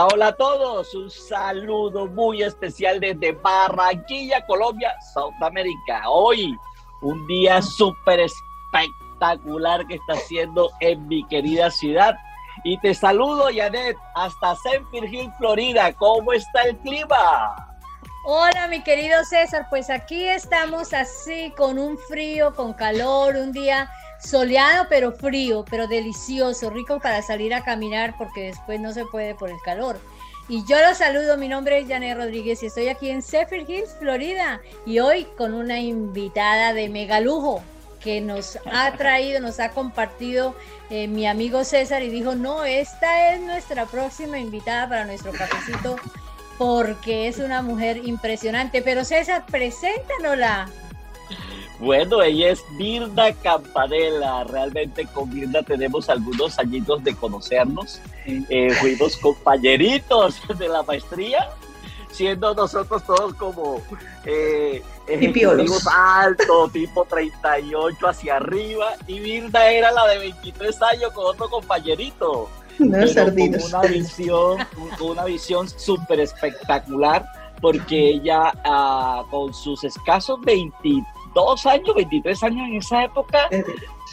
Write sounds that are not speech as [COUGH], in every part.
Hola, a todos. Un saludo muy especial desde Barranquilla, Colombia, Sudamérica. Hoy, un día súper espectacular que está haciendo en mi querida ciudad. Y te saludo, Janet, hasta Cenfield Hill, Florida. ¿Cómo está el clima? Hola, mi querido César. Pues aquí estamos así, con un frío, con calor, un día soleado pero frío, pero delicioso, rico para salir a caminar porque después no se puede por el calor. Y yo los saludo, mi nombre es Janet Rodríguez y estoy aquí en Zephyr Hills, Florida, y hoy con una invitada de megalujo que nos ha [LAUGHS] traído, nos ha compartido eh, mi amigo César y dijo, no, esta es nuestra próxima invitada para nuestro cafecito porque es una mujer impresionante. Pero César, preséntanosla. Bueno, ella es Birda Campanella. Realmente con Birda tenemos algunos añitos de conocernos. Eh, fuimos compañeritos de la maestría, siendo nosotros todos como eh, ejecutivos altos, tipo 38 hacia arriba. Y Birda era la de 23 años con otro compañerito. No, con una visión, con una visión súper espectacular porque ella ah, con sus escasos 23 22 años, 23 años en esa época,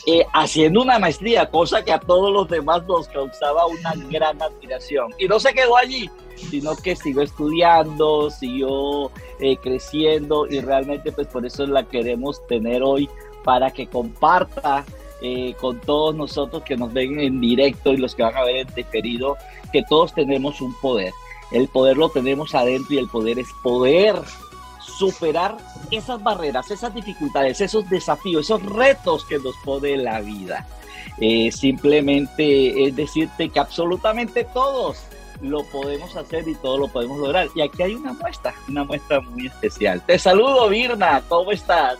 eh, haciendo una maestría, cosa que a todos los demás nos causaba una gran admiración. Y no se quedó allí, sino que siguió estudiando, siguió eh, creciendo y realmente pues por eso la queremos tener hoy para que comparta eh, con todos nosotros que nos ven en directo y los que van a ver en diferido, que todos tenemos un poder. El poder lo tenemos adentro y el poder es poder superar esas barreras, esas dificultades, esos desafíos, esos retos que nos pone la vida. Eh, simplemente es decirte que absolutamente todos lo podemos hacer y todo lo podemos lograr. Y aquí hay una muestra, una muestra muy especial. Te saludo, Virna, ¿cómo estás?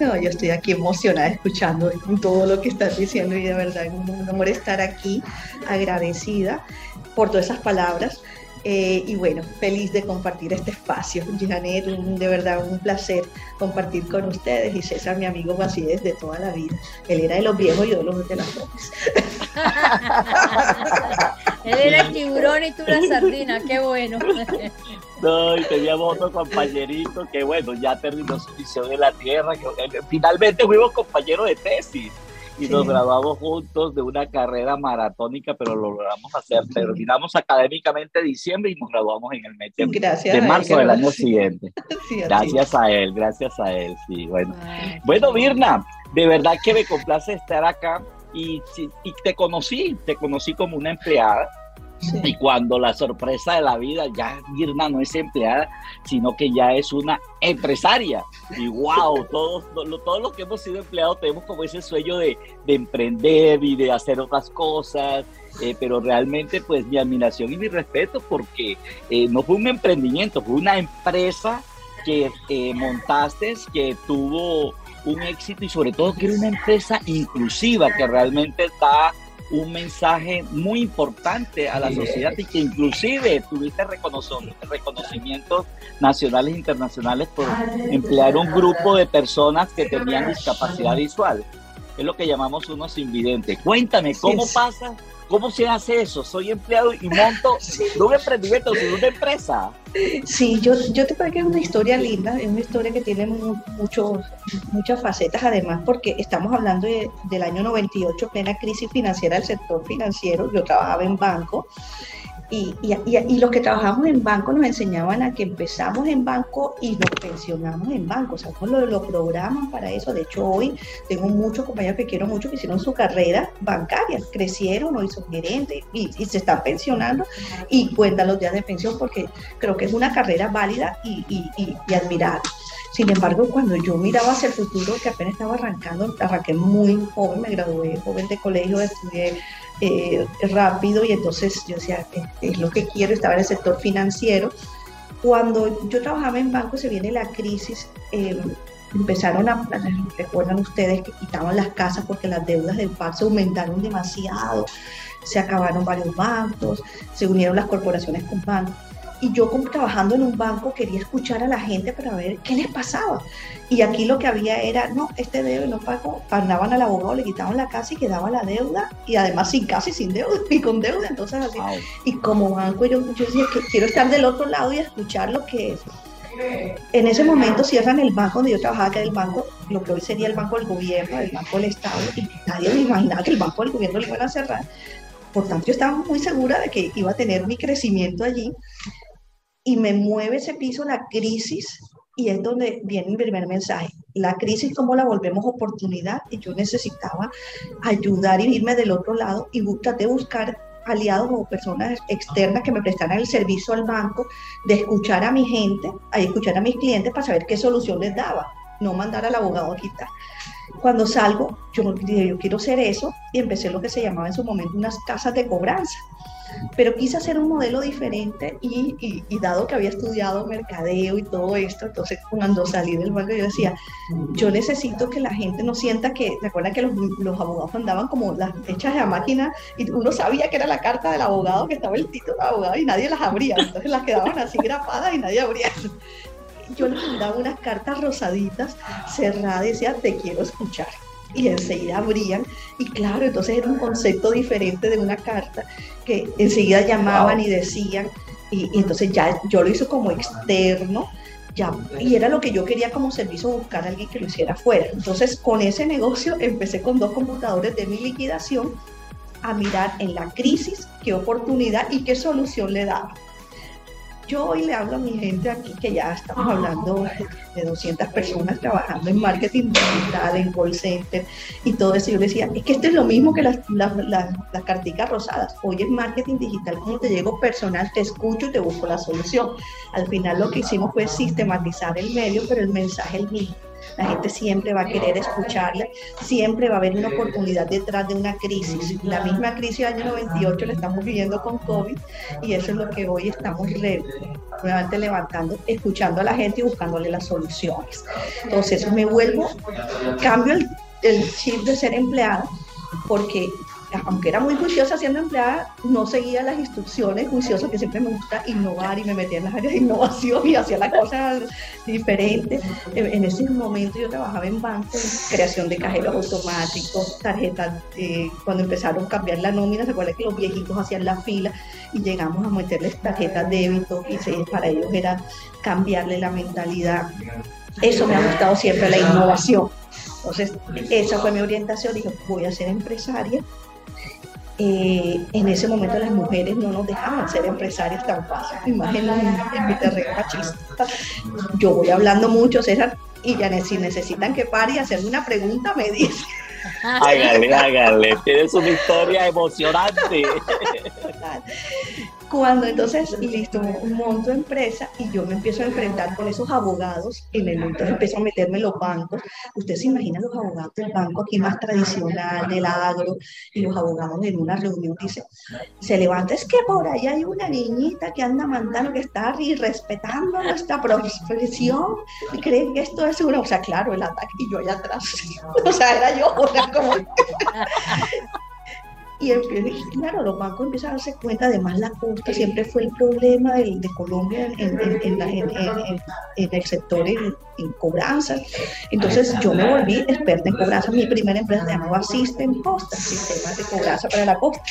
No, yo estoy aquí emocionada escuchando todo lo que estás diciendo y de verdad es un honor estar aquí, agradecida por todas esas palabras. Eh, y bueno, feliz de compartir este espacio. Janet, de verdad un placer compartir con ustedes y César, mi amigo así desde toda la vida. Él era de los viejos y yo de las jóvenes. [LAUGHS] Él era el tiburón y tú la sardina, qué bueno. [LAUGHS] No, y teníamos otro compañerito que bueno, ya terminó su misión en la Tierra, que eh, finalmente fuimos compañeros de tesis y nos graduamos juntos de una carrera maratónica, pero lo logramos hacer. Terminamos académicamente diciembre y nos graduamos en el mes de, marzo del año siguiente. [LAUGHS] gracias a él, gracias a él, sí, bueno. Bueno, Virna, de verdad que me complace estar acá y, y te conocí, te conocí como una empleada y cuando la sorpresa de la vida, ya Mirna no es empleada, sino que ya es una empresaria. Y wow, [LAUGHS] todos, todos los que hemos sido empleados tenemos como ese sueño de, emprender y de hacer otras cosas. Eh, pero realmente pues mi admiración y mi respeto porque eh, no fue un emprendimiento, fue una empresa que eh, montaste, que tuvo un éxito y sobre todo que era una empresa inclusiva, que realmente está un mensaje muy importante a la sociedad y que inclusive tuviste reconocimientos nacionales e internacionales por emplear un grupo de personas que tenían discapacidad visual. Es lo que llamamos unos invidentes. Cuéntame, ¿cómo pasa ¿Cómo se hace eso? Soy empleado y monto no un emprendimiento, una empresa. Sí, yo, yo te parece que es una historia linda, es una historia que tiene muchos, muchas facetas además, porque estamos hablando del año 98, plena crisis financiera del sector financiero. Yo trabajaba en banco y, y, los que trabajamos en banco nos enseñaban a que empezamos en banco y nos pensionamos en banco. O sea, lo, lo programan para eso. De hecho, hoy tengo muchos compañeros que quiero mucho que hicieron su carrera bancaria, crecieron, hoy son gerentes y, se están pensionando y cuentan los días de pensión porque creo que es una carrera válida y, y admirable. Sin embargo, cuando yo miraba hacia el futuro, que apenas estaba arrancando, arranqué muy joven, me gradué joven de colegio, estudié eh, rápido y entonces yo decía, es lo que quiero, estaba en el sector financiero. Cuando yo trabajaba en banco se viene la crisis, eh, empezaron a, recuerdan ustedes que quitaban las casas porque las deudas del PAC se aumentaron demasiado, se acabaron varios bancos, se unieron las corporaciones con bancos. Y yo como trabajando en un banco quería escuchar a la gente para ver qué les pasaba. Y aquí lo que había era, no, este debe, no pagó, mandaban al abogado, le quitaban la casa y quedaba la deuda, y además sin casa y sin deuda, [LAUGHS] y con deuda, entonces así. Y como banco yo, yo decía que quiero estar del otro lado y escuchar lo que es. En ese momento cierran el banco donde yo trabajaba, que era el banco, lo que hoy sería el banco del gobierno, el banco del Estado, y nadie me imaginaba que el banco del gobierno lo iban a cerrar. Por tanto, yo estaba muy segura de que iba a tener mi crecimiento allí y me mueve ese piso la crisis y es donde viene mi primer mensaje. La crisis, cómo la volvemos oportunidad y yo necesitaba ayudar y irme del otro lado y de buscar aliados o personas externas que me prestaran el servicio al banco, de escuchar a mi gente, a escuchar a mis clientes para saber qué solución les daba, no mandar al abogado a quitar. Cuando salgo, yo dije, yo quiero hacer eso y empecé lo que se llamaba en su momento unas casas de cobranza pero quise hacer un modelo diferente y, dado que había estudiado mercadeo y todo esto, entonces cuando salí del banco yo decía, yo necesito que la gente no sienta que, recuerda que los, abogados andaban como las hechas a máquina y uno sabía que era la carta del abogado, que estaba el título del abogado y nadie las abría, entonces las quedaban así grapadas y nadie abría. Yo les mandaba unas cartas rosaditas cerradas decía, te quiero escuchar y enseguida abrían. Y claro, entonces era un concepto diferente de una carta que enseguida llamaban y decían, y, entonces ya yo lo hice como externo. Ya, y era lo que yo quería como servicio, buscar a alguien que lo hiciera fuera. Entonces, con ese negocio empecé con dos computadores de mi liquidación a mirar en la crisis qué oportunidad y qué solución le daba. Yo hoy le hablo a mi gente aquí que ya estamos hablando de 200 personas trabajando en marketing digital, en call center y todo eso. Yo decía, es que esto es lo mismo que las, las, las, carticas rosadas. Hoy es marketing digital, como te llego personal, te escucho y te busco la solución. Al final lo que hicimos fue sistematizar el medio, pero el mensaje es el mismo la gente siempre va a querer escucharle, siempre va a haber una oportunidad detrás de una crisis. La misma crisis del año 98 la estamos viviendo con COVID y eso es lo que hoy estamos nuevamente levantando, escuchando a la gente y buscándole las soluciones. Entonces me vuelvo, cambio el, el chip de ser empleada porque aunque era muy juiciosa siendo empleada, no seguía las instrucciones juiciosas que siempre me gusta innovar y me metía en las áreas de innovación y hacía las cosas diferentes. En, ese momento yo trabajaba en bancos, creación de cajeros automáticos, tarjetas, cuando empezaron a cambiar la nómina, se acuerda que los viejitos hacían la fila y llegamos a meterles tarjetas débito y para ellos era cambiarle la mentalidad. Eso me ha gustado siempre, la innovación. Entonces, esa fue mi orientación. Dije, voy a ser empresaria eh, en ese momento las mujeres no nos dejaban ser empresarias tan fácil. Imagínense en, mi terreno machista. Yo voy hablando mucho, César, y ya si necesitan que pare y hacerme una pregunta, me dicen. Hágale, hágale, tienes una historia emocionante. Cuando entonces, listo, monto empresa y yo me empiezo a enfrentar con esos abogados, en el momento empiezo a meterme en los bancos. Usted se imagina los abogados del banco aquí más tradicional, del agro, y los abogados en una reunión dicen, se levanta, es que por ahí hay una niñita que anda mandando, que está irrespetando nuestra profesión, y creen que esto es una, o sea, claro, el ataque, y yo allá atrás, [LAUGHS] o sea, era yo, o sea, como... Y claro, los bancos empiezan a darse cuenta, además la costa siempre fue el problema de, de Colombia en, en, en, el sector en, cobranzas. Entonces yo me volví experta en cobranza. Mi primera empresa se llamaba System Costa, sistemas de cobranza para la costa,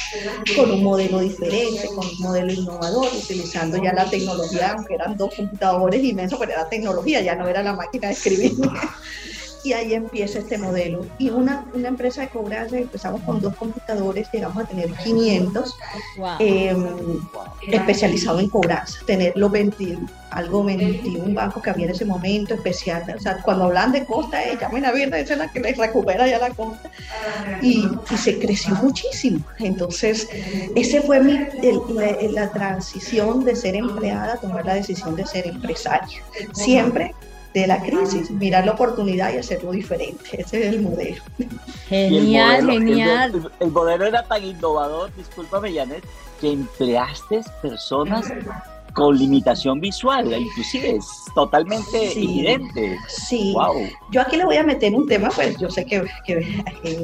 con un modelo diferente, con un modelo innovador, utilizando ya la tecnología, aunque eran dos computadores inmensos, pero era tecnología, ya no era la máquina de escribir y ahí empieza este modelo. Y una, una empresa de cobranza, empezamos con dos computadores, llegamos a tener 500 em, especializados en cobranza, tener los 20, algo 21 bancos que había en ese momento, especial, o sea, cuando hablan de costa, eh, llamen a esa es la que les recupera ya la costa, y, y se creció muchísimo. Entonces, ese fue mi, la, la transición de ser empleada a tomar la decisión de ser empresaria. Siempre de la crisis, mirar la oportunidad y hacerlo diferente. Ese es el modelo. [LAUGHS] Genial, genial. El, modelo era tan innovador, discúlpame Janet, que empleaste personas con limitación visual, inclusive es totalmente evidente. Sí, yo aquí le voy a meter un tema, pues yo sé que,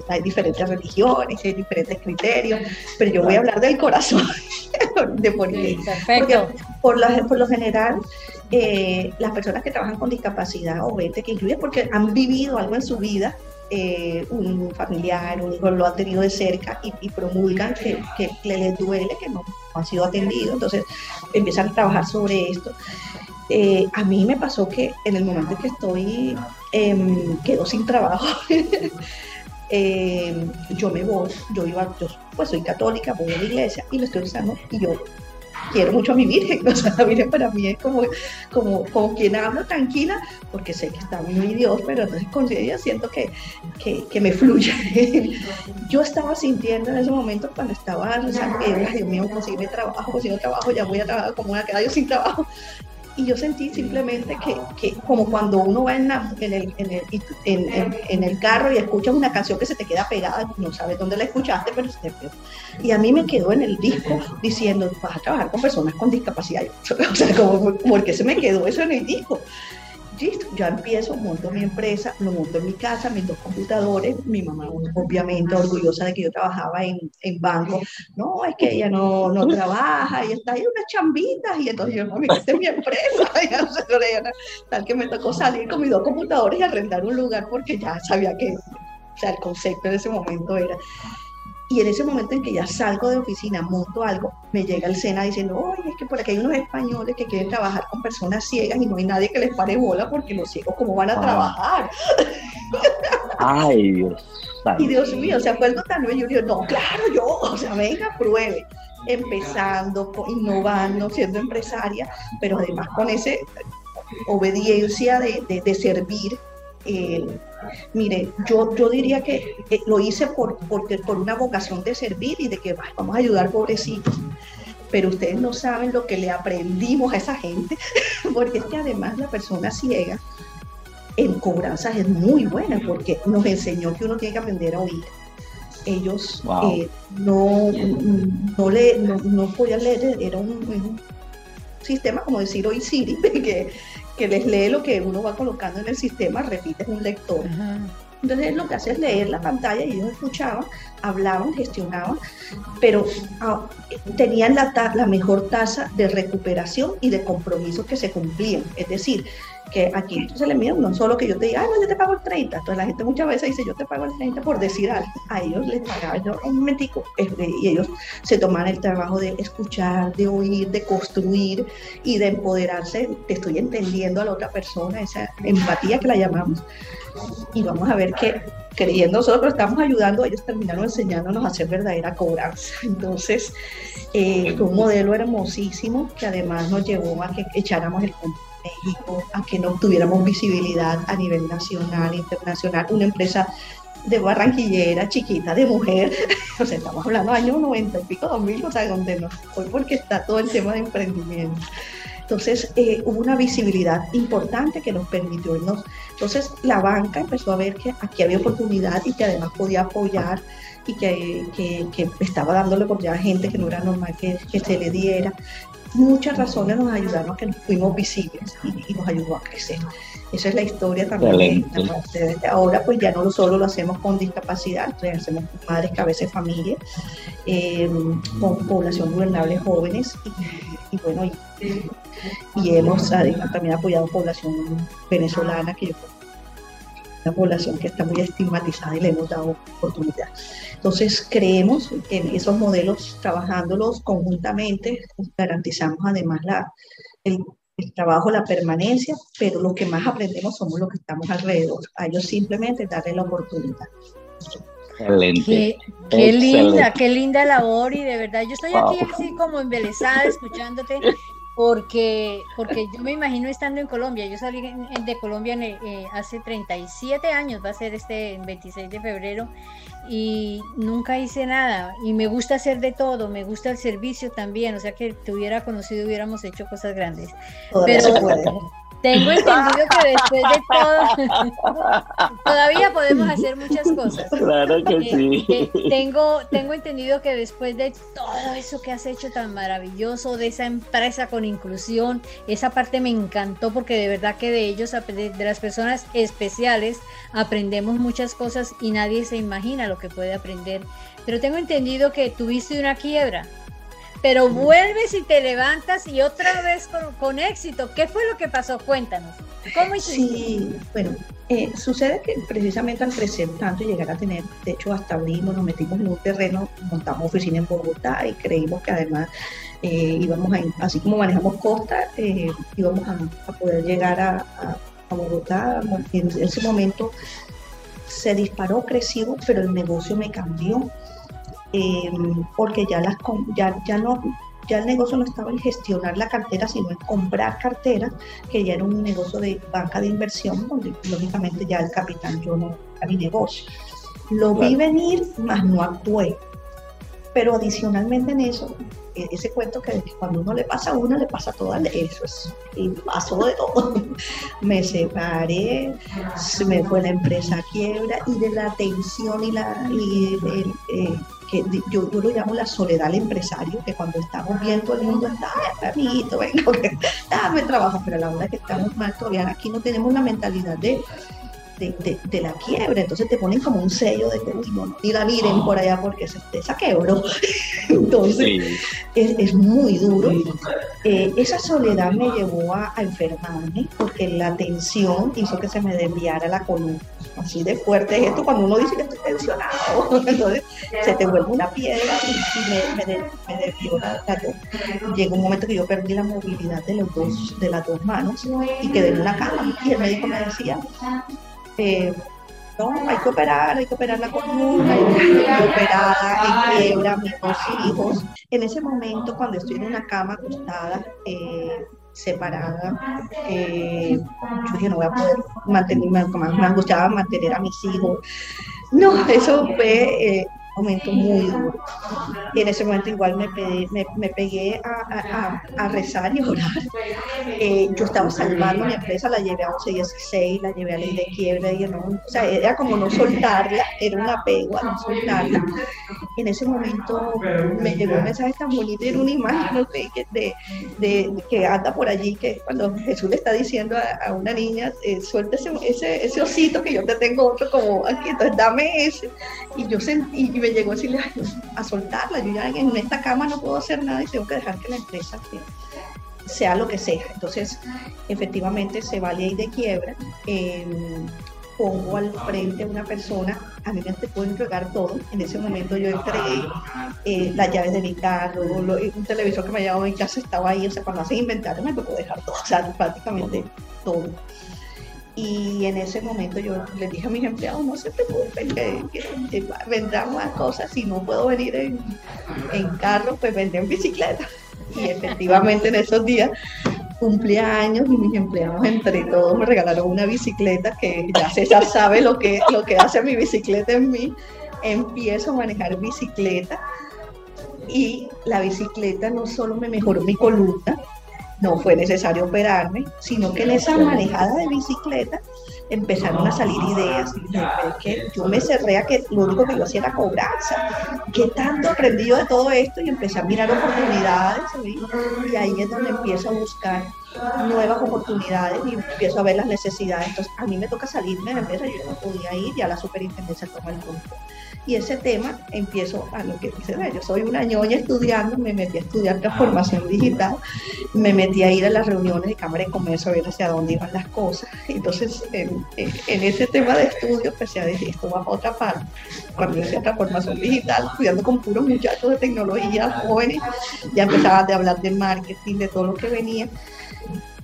hay diferentes religiones, hay diferentes criterios, pero yo voy a hablar del corazón [LAUGHS] de Porque por, por lo general, eh, las personas que trabajan con discapacidad o mente que incluye porque han vivido algo en su vida, eh, un familiar, un hijo lo ha tenido de cerca y, promulgan que, que, les duele, que no, han sido atendidos, entonces empiezan a trabajar sobre esto. Eh, a mí me pasó que en el momento en que estoy, eh, quedo sin trabajo, [LAUGHS] em, yo me voy, yo iba, yo pues soy católica, voy a la iglesia y lo estoy usando y yo quiero mucho a mi Virgen, [LAUGHS] o sea, la Virgen para mí es como, como, como quien hablo tranquila, porque sé que está mi Dios, pero entonces con ella siento que, que, que, me fluye. [LAUGHS] Yo estaba sintiendo en ese momento cuando estaba rezando que, Dios mío, consigue trabajo, consigo trabajo, ya voy a trabajar como una queda yo sin trabajo, y yo sentí simplemente que, que como cuando uno va en, en, el, en, el, en, en, el, carro y escuchas una canción que se te queda pegada, no sabes dónde la escuchaste, pero se te quedó. Y a mí me quedó en el disco diciendo, vas a trabajar con personas con discapacidad. [LAUGHS] O sea, como, ¿por qué se me quedó eso en el disco? Listo, ya empiezo, monto mi empresa, lo monto en mi casa, mis dos computadores, mi mamá obviamente orgullosa de que yo trabajaba en, en banco, no, es que ella no, no trabaja, y está ahí unas chambitas, y entonces yo, no, esta es mi empresa, [LAUGHS] tal que me tocó salir con mis dos computadores y arrendar un lugar porque ya sabía que, o sea, el concepto en ese momento era, y en ese momento en que ya salgo de oficina, monto algo, me llega el SENA diciendo, oye, es que por aquí hay unos españoles que quieren trabajar con personas ciegas y no hay nadie que les pare bola porque los ciegos, ¿cómo van a trabajar? Ay, Dios. [LAUGHS] Y Dios mío, se acuerdo tan y yo digo, no, claro, yo, o sea, venga, pruebe. Empezando, innovando, siendo empresaria, pero además con esa obediencia de, de, de servir eh, mire, yo, yo diría que lo hice por, por una vocación de servir y de que vamos a ayudar pobrecitos. Pero ustedes no saben lo que le aprendimos a esa gente, [LAUGHS] porque es que además la persona ciega en cobranzas es muy buena, porque nos enseñó que uno tiene que aprender a oír. Ellos eh, no, no, le, no, podían leer, era un, un sistema como decir hoy Siri, [LAUGHS] que, que les lee lo que uno va colocando en el sistema, repite un lector. Entonces lo que hace es leer la pantalla y ellos escuchaban, hablaban, gestionaban, pero ah, tenían la, la mejor tasa de recuperación y de compromisos que se cumplían. Es decir, que aquí se le mira no solo que yo te diga, ay, no, yo te pago el 30. Entonces la gente muchas veces dice, yo te pago el 30 por decir algo. A ellos les pagaba yo un momentico este, y ellos se toman el trabajo de escuchar, de oír, de construir y de empoderarse. Te estoy entendiendo a la otra persona, esa empatía que la llamamos. Y vamos a ver que creyendo nosotros estamos ayudando, ellos terminaron enseñándonos a hacer verdadera cobranza. Entonces, eh, fue un modelo hermosísimo que además nos llevó a que echáramos el México, a que no tuviéramos visibilidad a nivel nacional, internacional, una empresa de barranquillera, chiquita, de mujer, [LAUGHS] o sea, estamos hablando de años 90 y pico, 2000, o sea, donde no fue porque está todo el tema de emprendimiento. Entonces, eh, hubo una visibilidad importante que nos permitió irnos. Entonces, la banca empezó a ver que aquí había oportunidad y que además podía apoyar y que, que, estaba dándole oportunidad a gente que no era normal que, que se le diera muchas razones nos ayudaron a que nos fuimos visibles y, nos ayudó a crecer. Esa es la historia también. De, ahora pues ya no solo lo hacemos con discapacidad, lo hacemos con madres, cabezas, familias, eh, con población vulnerable jóvenes y, bueno, y, hemos también apoyado población venezolana que yo una población que está muy estigmatizada y le hemos dado oportunidad. Entonces, creemos que en esos modelos, trabajándolos conjuntamente, garantizamos además la, el, trabajo, la permanencia, pero lo que más aprendemos somos los que estamos alrededor. A ellos simplemente darle la oportunidad. Excelente. Qué, linda, qué linda labor y de verdad yo estoy aquí así como embelesada escuchándote porque, porque yo me imagino estando en Colombia, yo salí de Colombia eh, hace 37 años, va a ser este 26 de febrero, y nunca hice nada, y me gusta hacer de todo, me gusta el servicio también, o sea que te hubiera conocido, hubiéramos hecho cosas grandes. Pero, Tengo entendido que después de todo, [LAUGHS] todavía podemos hacer muchas cosas. Claro que Eh, sí. eh, tengo, tengo entendido que después de todo eso que has hecho tan maravilloso, de esa empresa con inclusión, esa parte me encantó porque de verdad que de ellos, de de las personas especiales, aprendemos muchas cosas y nadie se imagina lo que puede aprender. Pero tengo entendido que tuviste una quiebra, pero vuelves y te levantas y otra vez con, con éxito. ¿Qué fue lo que pasó? Cuéntanos. ¿Cómo hiciste? Sí, bueno, eh, sucede que precisamente al crecer tanto y llegar a tener, de hecho hasta abrimos, nos metimos en un terreno, montamos oficina en Bogotá y creímos que además eh, íbamos a, así como manejamos costa, eh, íbamos a, a poder llegar a, a- a Bogotá. En ese momento se disparó, creció, pero el negocio me cambió eh, porque ya las ya, ya no ya el negocio no estaba en gestionar la cartera, sino en comprar carteras, que ya era un negocio de banca de inversión, donde lógicamente ya el capital yo no era mi negocio. Lo vi venir, mas no actué. Pero adicionalmente en eso, ese cuento que cuando uno le pasa a una, le pasa a todas, eso es, y pasó de todo. [LAUGHS] me separé, se me fue la empresa a quiebra y de la tensión y la y eh, que yo, yo lo llamo la soledad al empresario, que cuando estamos bien todo el mundo está, amiguito, [LAUGHS] venga, que- dame trabajo, pero a la hora que estamos mal todavía aquí no tenemos la mentalidad de, de, de- de la quiebra, entonces te ponen como un sello de que, uy, no, no, ni la miren por allá porque se, esa quebró. [LAUGHS] Entonces, Sí. es, es muy duro. Eh, esa soledad me llevó a, a enfermarme porque la tensión hizo que se me desviara la columna. Así de fuerte es esto cuando uno dice que estoy tensionado. [LAUGHS] Entonces se te vuelve una piedra y, me desvió la, la- Llegó un momento que yo perdí la movilidad de, los dos, de las dos manos y quedé en una cama. Y el médico me decía, eh, no, hay que operar, hay que operar la columna, y estoy operada, en quiebra, mis dos hijos. En ese momento, cuando estoy en una cama acostada, eh, separada, eh, yo dije, no voy a poder mantenerme, me, angustiaba mantener a mis hijos. No, eso fue eh, momento muy duro. Y en ese momento igual me, pegué, me, me pegué a, a- a- a rezar y orar. Eh, yo estaba salvando mi empresa, la llevé a 1116, la llevé a ley de quiebra, y no, o sea, era como no soltarla, era un apego a no soltarla. En ese momento me llegó un mensaje tan bonito y era una imagen no sé, que, de, de- que anda por allí, que cuando Jesús le está diciendo a, a una niña, eh, suelta ese, ese, ese osito que yo te tengo otro como aquí, entonces dame ese. Y yo sentí, y me llegó a decirle, "Ay, a soltarla, yo ya en esta cama no puedo hacer nada y tengo que dejar que la empresa sea lo que sea. Entonces, efectivamente se va ley de quiebra. eh, pongo al frente a una persona, a mí me te puedo entregar todo. En ese momento yo entregué eh, las llaves de mi carro, lo- un televisor que me llevaba mi casa estaba ahí, o sea, cuando hacen inventario me tocó dejar todo, o sea, prácticamente todo. Y en ese momento yo les dije a mis empleados, no se preocupen, que, que- vendrán más cosas, si no puedo venir en, en carro, pues vendré en bicicleta. Y efectivamente en esos días cumpleaños y mis empleados entre todos me regalaron una bicicleta que ya César sabe lo que, lo que hace mi bicicleta en mí. Empiezo a manejar bicicleta y la bicicleta no solo me mejoró mi columna, no fue necesario operarme, sino que en esa manejada de bicicleta empezaron a salir ideas. Y que yo me cerré a que lo único que yo hacía era cobranza. ¿Qué tanto aprendí yo de todo esto? Y empecé a mirar oportunidades. ¿sí? Y ahí es donde empiezo a buscar nuevas oportunidades y empiezo a ver las necesidades. Entonces, a mí me toca salirme de la empresa, yo no podía ir, ya la superintendencia toma el control. Y ese tema empiezo a lo que dice, "Ve, yo soy una ñoña estudiando, me metí a estudiar transformación digital, me metí a ir a las reuniones de Cámara de Comercio a ver hacia dónde iban las cosas. Entonces, en, ese tema de estudio, empecé a decir, esto va para otra parte. Cuando yo hacía transformación digital, estudiando con puros muchachos de tecnología jóvenes, ya empezaba a hablar de marketing, de todo lo que venía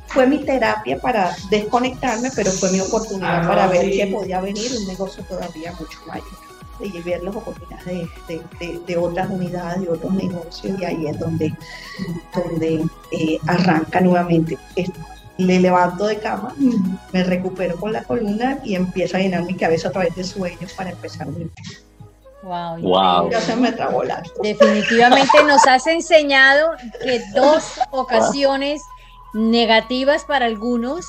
fue mi terapia para desconectarme, pero fue mi oportunidad para ver que podía venir un negocio todavía mucho mayor y ver las oportunidades de, de- de- de otras unidades, de otros negocios, y ahí es donde, donde eh, arranca nuevamente. Le levanto de cama, me recupero con la columna y empiezo a llenar mi cabeza a través de sueños para empezar mi Wow, Wow. Ya se me trabó la Definitivamente nos has enseñado que dos ocasiones negativas para algunos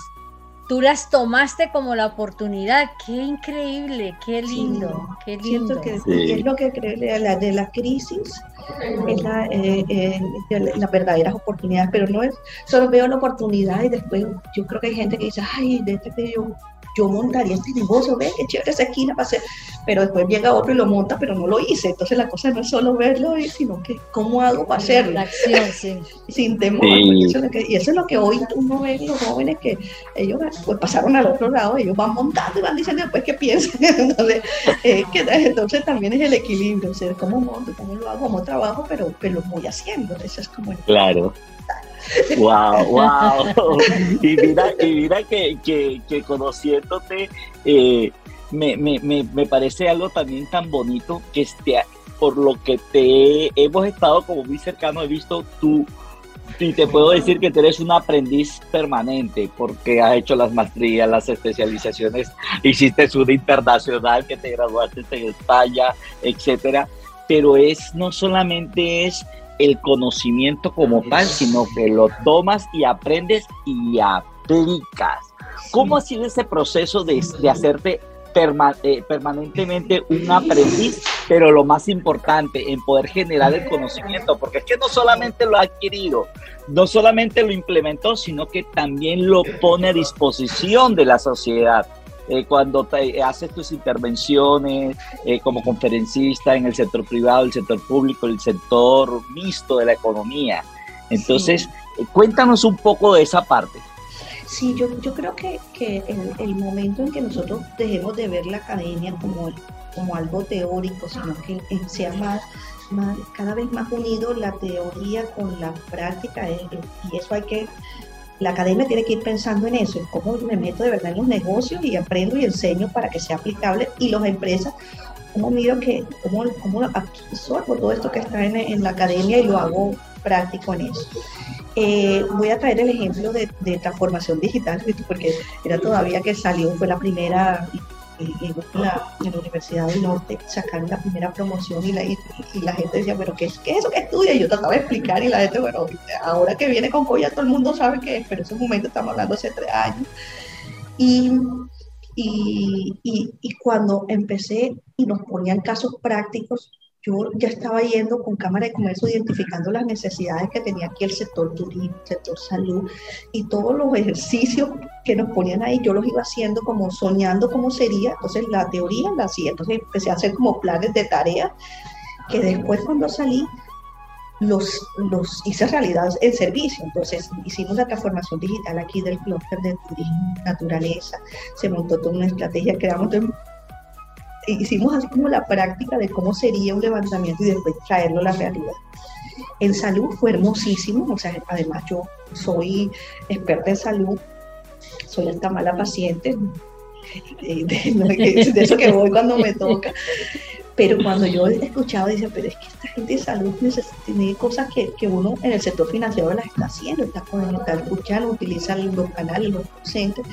tú las tomaste como la oportunidad. Qué increíble, qué lindo, qué lindo. que es lo que creo la, de la crisis, es la, eh, eh, las verdaderas oportunidades, pero no es solo veo la oportunidad y después yo creo que hay gente que dice, ay, de este que yo yo montaría este negocio, ve qué chévere esa esquina para hacer, pero después llega otro y lo monta, pero no lo hice. Entonces la cosa no es solo verlo, sino que cómo hago para hacerlo. La acción, [LAUGHS] sí. Sin temor. Y eso es lo que hoy uno ve los jóvenes que ellos pues, pasaron al otro lado, ellos van montando y van diciendo después qué piensan. [LAUGHS] Entonces, eh, que, entonces también es el equilibrio, o sea, cómo monto, cómo lo hago, cómo trabajo, pero, pero lo voy haciendo. Eso es como Claro. Wow, wow. [LAUGHS] Y mira, y mira que, que, conociéndote, eh, me, me, me, parece algo también tan bonito que este, por lo que te hemos estado como muy cercano, he visto tú y te puedo decir que eres un aprendiz permanente porque has hecho las maestrías, las especializaciones, hiciste una internacional que te graduaste en España, etcétera. Pero es no solamente es el conocimiento como tal, sino que lo tomas y aprendes y aplicas. ¿Cómo ha sido ese proceso de, hacerte eh, permanentemente un aprendiz, pero lo más importante, en poder generar el conocimiento, porque es que no solamente lo ha adquirido, no solamente lo implementó, sino que también lo pone a disposición de la sociedad. Eh, cuando te, haces tus intervenciones eh, como conferencista en el sector privado, el sector público, el sector mixto de la economía. Entonces, eh, cuéntanos un poco de esa parte. Sí, yo, yo creo que, que el, el, momento en que nosotros dejemos de ver la academia como, como algo teórico, sino que sea más, más, cada vez más unido la teoría con la práctica, y eso hay que la academia tiene que ir pensando en eso, en cómo me meto de verdad en los negocios y aprendo y enseño para que sea aplicable y las empresas, cómo miro que, cómo, cómo absorbo todo esto que está en, la academia y lo hago práctico en eso. Eh, voy a traer el ejemplo de, de transformación digital, porque era todavía que salió, fue la primera en la, Universidad del Norte sacaron la primera promoción y la, y, la gente decía, pero ¿qué es, ¿qué es eso que estudia? Y yo trataba de explicar y la gente, bueno, ahora que viene con Coya todo el mundo sabe qué es, pero en ese momento estamos hablando hace tres años. Y, y, y cuando empecé y nos ponían casos prácticos, yo ya estaba yendo con Cámara de Comercio identificando las necesidades que tenía aquí el sector turismo, sector salud y todos los ejercicios que nos ponían ahí, yo los iba haciendo como soñando cómo sería, entonces la teoría la hacía, entonces empecé a hacer como planes de tareas que después cuando salí los, los hice realidad en servicio. Entonces hicimos la transformación digital aquí del clúster de turismo, naturaleza, se montó toda una estrategia, creamos hicimos así como la práctica de cómo sería un levantamiento y después traerlo a la realidad. En salud fue hermosísimo, o sea, además yo soy experta en salud, soy esta mala paciente, de, eso que voy cuando me toca, pero cuando yo he escuchado, dice, pero es que esta gente de salud tiene cosas que, que, uno en el sector financiero las está haciendo, está, escuchando, utiliza los canales, los docentes,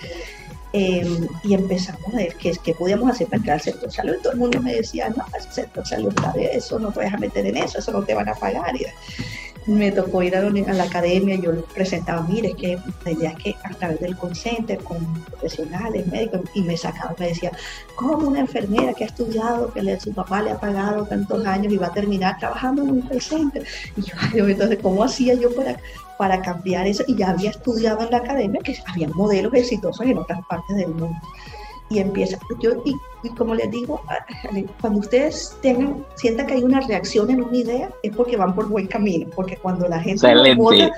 Em, y empezamos a ver qué, qué podíamos hacer para entrar al sector salud. Todo el mundo me decía, no, el sector salud está de eso, no te vas a meter en eso, eso no te van a pagar. Y me tocó ir a la, academia yo les presentaba, mire, es que la idea es que a través del call center, con profesionales, médicos, y me sacaba, me decía, ¿cómo una enfermera que ha estudiado, que su papá le ha pagado tantos años y va a terminar trabajando en un call center? Y yo, entonces, ¿cómo hacía yo para para cambiar eso y ya había estudiado en la academia que había modelos exitosos en otras partes del mundo. Y empieza, yo, y, como les digo, cuando ustedes tengan, sientan que hay una reacción en una idea, es porque van por buen camino, porque cuando la gente vota,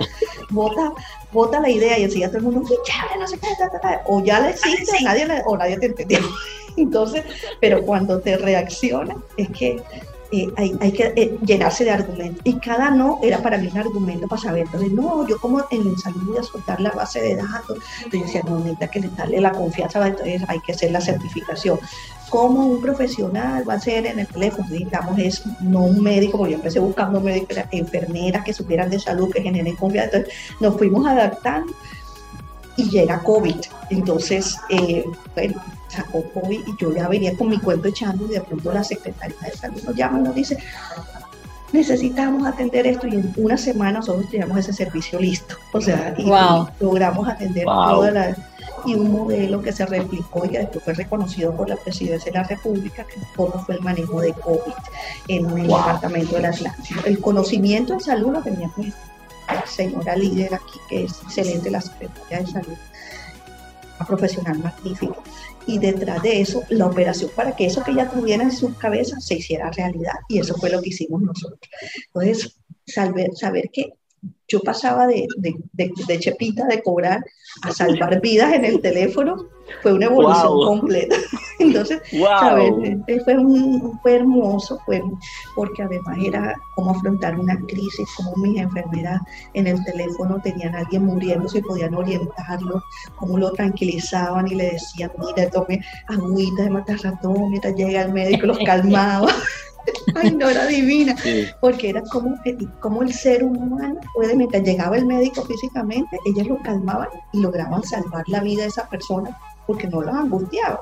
vota, vota, la idea y enseguida todo el mundo, no sé qué, o ya le existe, nadie o nadie te entendió. [LAUGHS] Entonces, pero cuando te reacciona, es que eh, hay, que eh, llenarse de argumentos. Y cada no era para mí un argumento para saber. Entonces, no, yo como en salud voy a soltar la base de datos. Entonces, yo decía, no, necesita que le darle la confianza, entonces hay que hacer la certificación. Como un profesional va a ser en el teléfono, digamos, es no un médico, porque yo empecé buscando médicos, enfermeras que supieran de salud, que generen confianza. Entonces, nos fuimos adaptando y llega COVID. Entonces, eh, bueno, sacó COVID y yo ya venía con mi cuento echando y de pronto la secretaria de salud nos llama y nos dice, necesitamos atender esto y en una semana nosotros teníamos ese servicio listo. O sea, y, logramos atender toda la... y un modelo que se replicó y que después fue reconocido por la Presidencia de la República, que cómo fue el manejo de COVID en el departamento del Atlántico. El conocimiento en salud lo tenía pues, la señora líder aquí, que es excelente, la Secretaria de Salud, una profesional magnífica. Y detrás de eso, la operación para que eso que ella tuviera en su cabeza se hiciera realidad. Y eso fue lo que hicimos nosotros. Entonces, saber, saber que yo pasaba de, de, chepita, de cobrar, a salvar vidas en el teléfono, fue una evolución completa. [LAUGHS] Entonces, eh, Fue, un, fue hermoso, fue, porque además era cómo afrontar una crisis, como mis enfermeras en el teléfono tenían a alguien muriéndose y podían orientarlo, cómo lo tranquilizaban y le decían, mira, tome agüita de matar ratón mientras llega el médico, los [LAUGHS] calmaba. [LAUGHS] Ay, no, era divina, porque era como, como el ser humano puede, mientras llegaba el médico físicamente, ellas lo calmaban y lograban salvar la vida de esa persona porque no los angustiaba.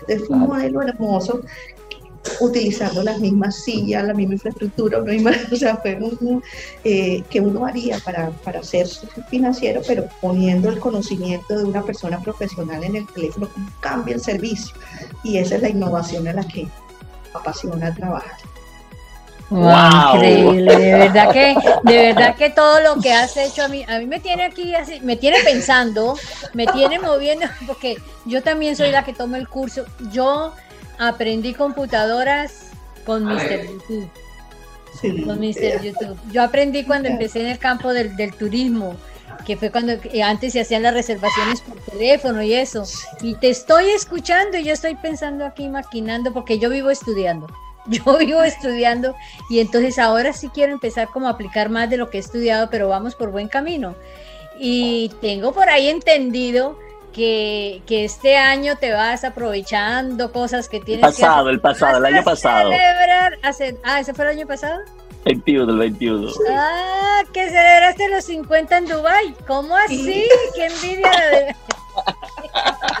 Entonces fue un modelo hermoso utilizando las mismas sillas, la misma infraestructura, [LAUGHS] o sea, fue un, eh, que uno haría para, para ser financiero, pero poniendo el conocimiento de una persona profesional en el teléfono, cambia el servicio. Y esa es la innovación a la que apasiona trabajar. Wow, increíble, de verdad que, de verdad que todo lo que has hecho a mí, a mí me tiene aquí así, me tiene pensando, me tiene moviendo, [LAUGHS] porque yo también soy la que toma el curso. Yo aprendí computadoras con Mr. YouTube. Con Mr. YouTube. Yo aprendí cuando empecé en el campo del, del turismo que fue cuando antes se hacían las reservaciones por teléfono y eso. Y te estoy escuchando y yo estoy pensando aquí, maquinando, porque yo vivo estudiando. [LAUGHS] Yo vivo estudiando y entonces ahora sí quiero empezar como a aplicar más de lo que he estudiado, pero vamos por buen camino. Y tengo por ahí entendido que, que este año te vas aprovechando cosas que tienes el pasado, El pasado, el año pasado. ah, ¿ese fue el año pasado? 21, el 21. Ah, que celebraste los 50 en Dubai. ¿Cómo así? ¡Qué envidia la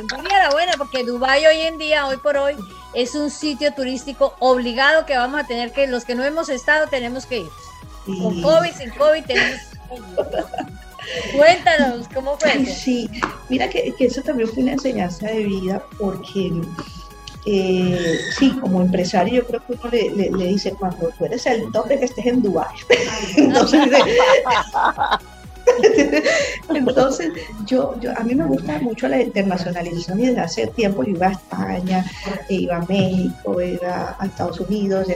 [LAUGHS] envidia la buena! Porque Dubai hoy en día, hoy por hoy, es un sitio turístico obligado que vamos a tener que, los que no hemos estado, tenemos que ir. Con COVID, sin COVID, tenemos que ir. Cuéntanos, ¿cómo fue? sí, mira que, que eso también fue una enseñanza de vida porque eh, sí, como empresario yo creo que uno le, le, dice, cuando tú eres el tope que estés en Dubái. [LAUGHS] Entonces, [LAUGHS] [LAUGHS] Entonces, yo, yo, a mí me gusta mucho la internacionalización y desde hace tiempo yo iba a España, iba a México, iba a Estados Unidos.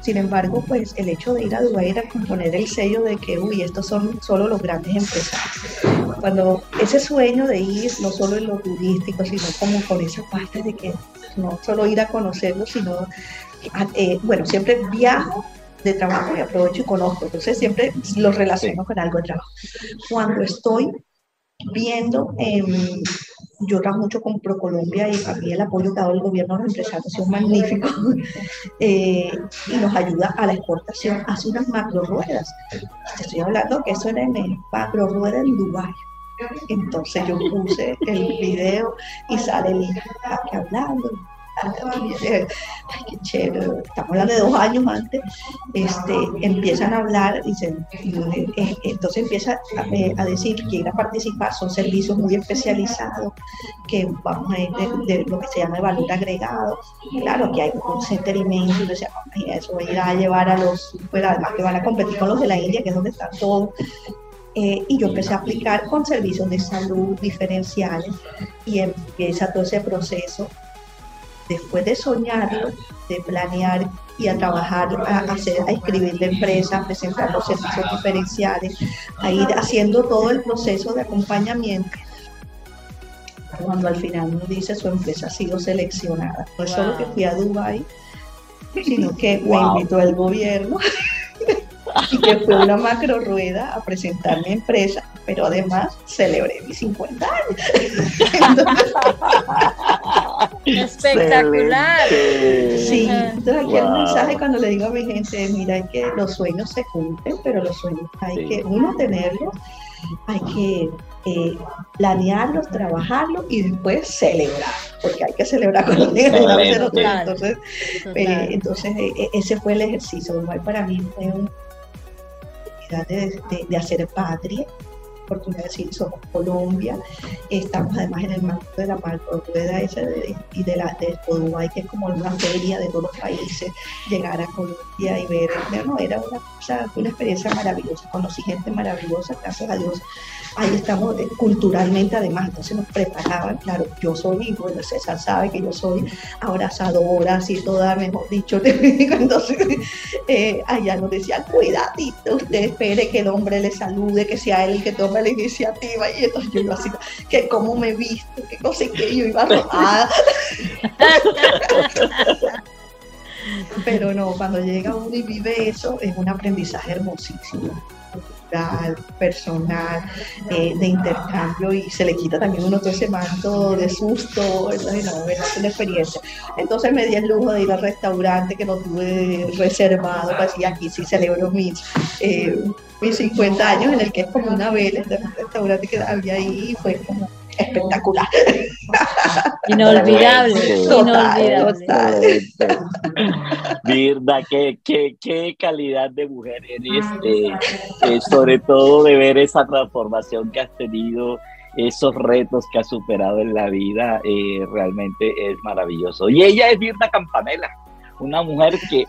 Sin embargo, pues el hecho de ir a Dubái era poner el sello de que, uy, estos son solo los grandes empresarios. Cuando ese sueño de ir, no solo en lo turístico, sino como con esa parte de que no solo ir a conocerlo, sino, eh, bueno, siempre viajo de trabajo y aprovecho y conozco. Entonces siempre los relaciono con algo de trabajo. Cuando estoy viendo, yo trabajo mucho con ProColombia y a mí el apoyo que ha dado el gobierno a los empresarios magnífico [LAUGHS] eh, y nos ayuda a la exportación. Hace unas macro ruedas. Te estoy hablando que eso era en el macro rueda en Dubái. Entonces yo puse el video y sale el aquí hablando, ay, qué chévere, estamos hablando de dos años antes, este, empiezan a hablar, y eh, entonces empieza eh, a, decir que ir a participar, son servicios muy especializados, que vamos a ir de, lo que se llama valor agregado, claro que hay un center inmenso, y eso va a ir a llevar a los, pues además que van a competir con los de la India, que es donde están todos, eh, y yo empecé a aplicar con servicios de salud diferenciales y empieza todo ese proceso después de soñarlo, de planear y a trabajar, a, hacer, a escribir la empresa, a presentar los servicios diferenciales, a ir haciendo todo el proceso de acompañamiento. Cuando al final uno dice su empresa ha sido seleccionada, no es solo que fui a Dubai, sino [LAUGHS] que me invitó el gobierno [LAUGHS] y que fue una macro rueda a presentar mi empresa, pero además celebré mis 50 años. [LAUGHS] Espectacular. Sí, entonces aquí el mensaje cuando le digo a mi gente, mira, que los sueños se cumplen, pero los sueños hay que uno tenerlos, hay que eh, planearlos, trabajarlos y después celebrar, porque hay que celebrar con los niños. Entonces, eh, entonces eh, ese fue el ejercicio. Para mí fue un de, de, hacer patria, oportunidad de decir, somos Colombia, estamos además en el marco de la rueda esa y de la de Uruguay, que es como una feria de todos los países, llegar a Colombia y ver, bueno, era una, una experiencia maravillosa, conocí gente maravillosa, gracias a Dios, ahí estamos eh, culturalmente además, entonces nos preparaban, claro, yo soy, bueno, César sabe que yo soy abrazadora, así toda, mejor dicho, [LAUGHS] entonces eh, allá nos decían, cuidadito, usted espere que el hombre le salude, que sea él el que tome la iniciativa, y entonces yo iba así, que cómo me he visto, qué cosa que yo iba robada. [LAUGHS] Pero no, cuando llega uno y vive eso, es un aprendizaje hermosísimo personal, eh, de intercambio y se le quita también uno todo ese manto de susto, es una experiencia. Entonces me di el lujo de ir al restaurante que lo tuve reservado, pues y aquí sí celebro mis, eh, mis 50 años en el que es como una vela, este restaurante que había ahí y fue como espectacular. [LAUGHS] Inolvidable, inolvidable. Virda, qué, qué, qué, calidad de mujer eres, eh, eh, sobre todo de ver esa transformación que has tenido, esos retos que has superado en la vida, eh, realmente es maravilloso. Y ella es Virda Campanella, una mujer que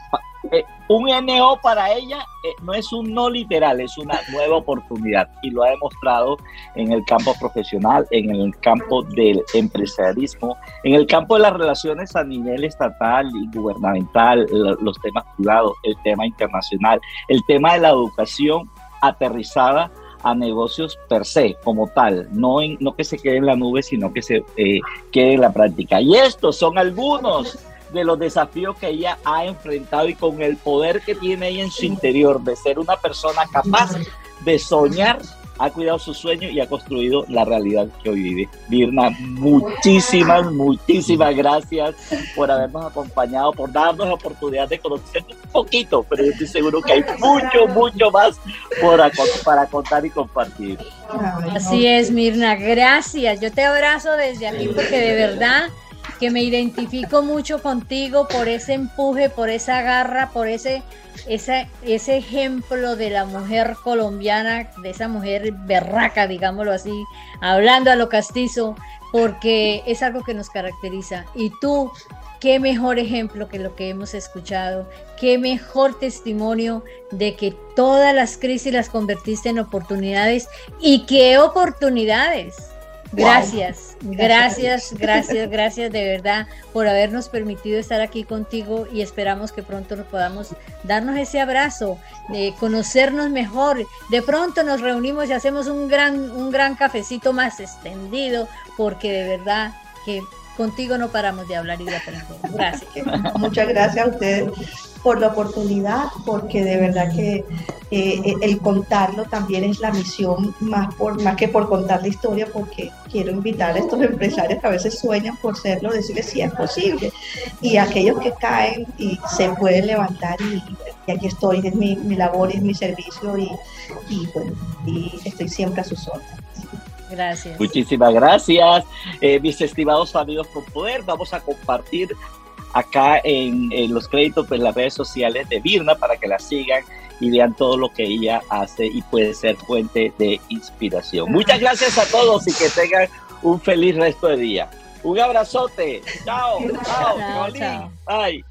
eh, un NO para ella eh, no es un no literal, es una nueva oportunidad y lo ha demostrado en el campo profesional, en el campo del empresarialismo, en el campo de las relaciones a nivel estatal y gubernamental, los temas privados, el tema internacional, el tema de la educación aterrizada a negocios per se, como tal, no, en, no que se quede en la nube, sino que se eh, quede en la práctica. Y estos son algunos de los desafíos que ella ha enfrentado y con el poder que tiene ella en su interior de ser una persona capaz de soñar, ha cuidado su sueño y ha construido la realidad que hoy vive. Virna, muchísimas, muchísimas gracias por habernos acompañado, por darnos la oportunidad de conocer un poquito, pero yo estoy seguro que hay mucho, mucho más por, para contar y compartir. Así es, Mirna, gracias. Yo te abrazo desde aquí porque de verdad que me identifico mucho contigo por ese empuje, por esa garra, por ese, ese, ese ejemplo de la mujer colombiana, de esa mujer berraca, digámoslo así, hablando a lo castizo, porque es algo que nos caracteriza. Y tú, qué mejor ejemplo que lo que hemos escuchado, qué mejor testimonio de que todas las crisis las convertiste en oportunidades y qué oportunidades Gracias, gracias, [LAUGHS] gracias, gracias de verdad por habernos permitido estar aquí contigo y esperamos que pronto nos podamos darnos ese abrazo, de conocernos mejor. De pronto nos reunimos y hacemos un gran, un gran cafecito más extendido, porque de verdad que contigo no paramos de hablar y de aprender. Gracias. [LAUGHS] Muchas gracias a ustedes por la oportunidad, porque de verdad que eh, eh, el contarlo también es la misión, más, por, más que por contar la historia, porque quiero invitar a estos empresarios que a veces sueñan por serlo, decirles si es posible. Y aquellos que caen y se pueden levantar y, aquí estoy, es mi, mi, labor, es mi servicio y, y, bueno, y estoy siempre a sus órdenes. Gracias. Muchísimas gracias, eh, mis estimados amigos con poder. Vamos a compartir acá en, los créditos en las redes sociales de Virna para que la sigan y vean todo lo que ella hace y puede ser fuente de inspiración. Muchas gracias a todos y que tengan un feliz resto de día. Un abrazote. Chao. Chao. chao, chao. Bye.